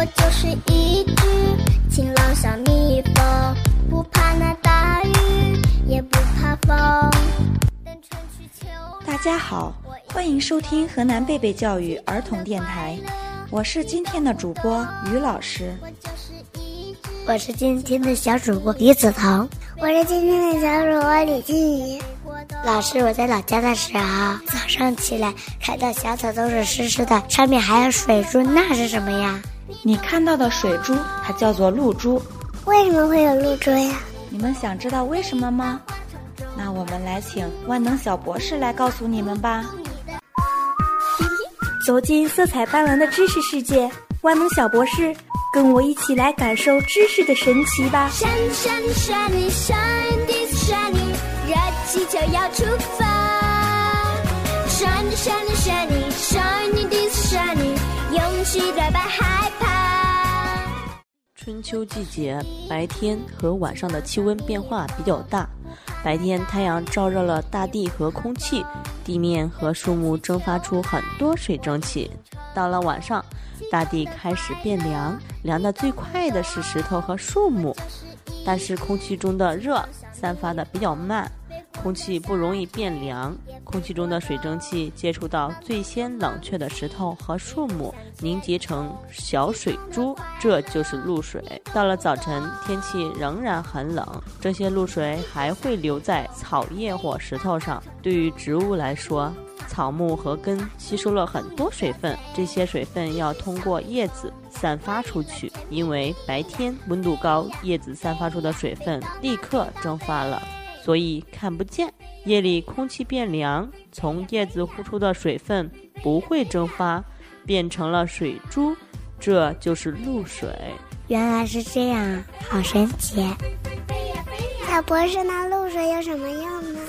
我就是一只晴朗小蜜蜂，不怕那大雨，也不怕风。大家好，欢迎收听河南贝贝教育儿童电台，我是今天的主播于老师。我是今天的小主播李子彤，我是今天的小主播李静怡。老师，我在老家的时候，早上起来看到小草都是湿湿的，上面还有水珠，那是什么呀？你看到的水珠，它叫做露珠。为什么会有露珠呀？你们想知道为什么吗？那我们来请万能小博士来告诉你们吧。走进色彩斑斓的知识世界，万能小博士，跟我一起来感受知识的神奇吧。shiny shiny shiny shine this shiny，热气球要出发。shiny shiny 春秋季节，白天和晚上的气温变化比较大。白天太阳照热了大地和空气，地面和树木蒸发出很多水蒸气。到了晚上，大地开始变凉，凉的最快的是石头和树木。但是空气中的热散发的比较慢，空气不容易变凉。空气中的水蒸气接触到最先冷却的石头和树木，凝结成小水珠，这就是露水。到了早晨，天气仍然很冷，这些露水还会留在草叶或石头上。对于植物来说，草木和根吸收了很多水分，这些水分要通过叶子散发出去。因为白天温度高，叶子散发出的水分立刻蒸发了，所以看不见。夜里空气变凉，从叶子呼出的水分不会蒸发，变成了水珠，这就是露水。原来是这样，好神奇！小博士，那露水有什么用呢？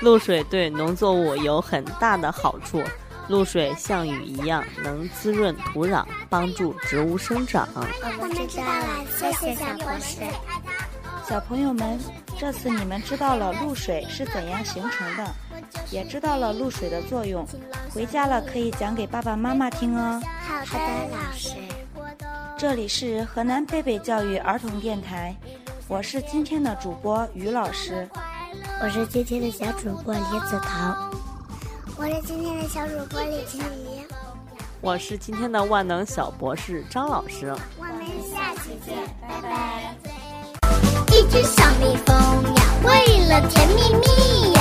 露水对农作物有很大的好处。露水像雨一样，能滋润土壤，帮助植物生长。我们知道了，谢谢小博士。小朋友们，这次你们知道了露水是怎样形成的，也知道了露水的作用。回家了可以讲给爸爸妈妈听哦。好的，老师。这里是河南贝贝教育儿童电台，我是今天的主播于老师。我是今天的小主播李子桃。我是今天的小主播李静怡。我是今天的万能小博士张老师。我们下期见，拜拜。一只小蜜蜂呀，为了甜蜜蜜。